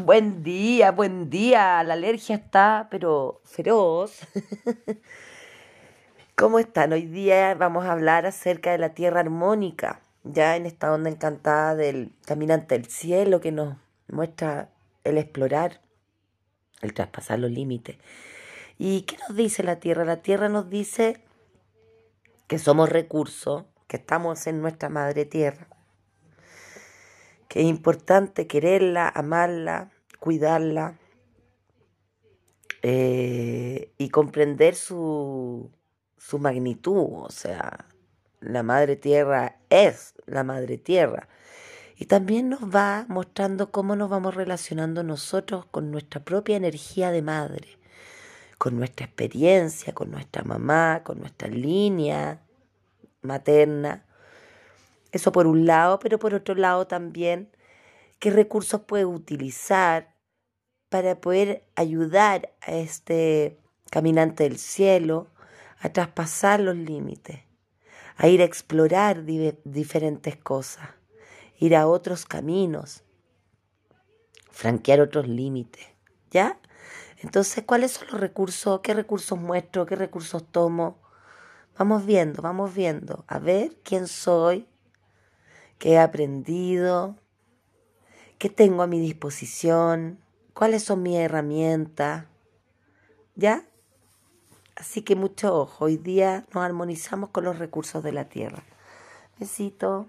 Buen día, buen día. La alergia está, pero feroz. ¿Cómo están? Hoy día vamos a hablar acerca de la tierra armónica, ya en esta onda encantada del caminante del cielo que nos muestra el explorar, el traspasar los límites. ¿Y qué nos dice la tierra? La tierra nos dice que somos recursos, que estamos en nuestra madre tierra, que es importante quererla, amarla, cuidarla eh, y comprender su, su magnitud. O sea, la madre tierra es la madre tierra. Y también nos va mostrando cómo nos vamos relacionando nosotros con nuestra propia energía de madre, con nuestra experiencia, con nuestra mamá, con nuestra línea materna eso por un lado, pero por otro lado también, qué recursos puede utilizar para poder ayudar a este caminante del cielo a traspasar los límites, a ir a explorar diferentes cosas, ir a otros caminos, franquear otros límites, ¿ya? Entonces, ¿cuáles son los recursos? ¿Qué recursos muestro? ¿Qué recursos tomo? Vamos viendo, vamos viendo, a ver quién soy, qué he aprendido, qué tengo a mi disposición, cuáles son mis herramientas. ¿Ya? Así que mucho ojo, hoy día nos armonizamos con los recursos de la tierra. Besito.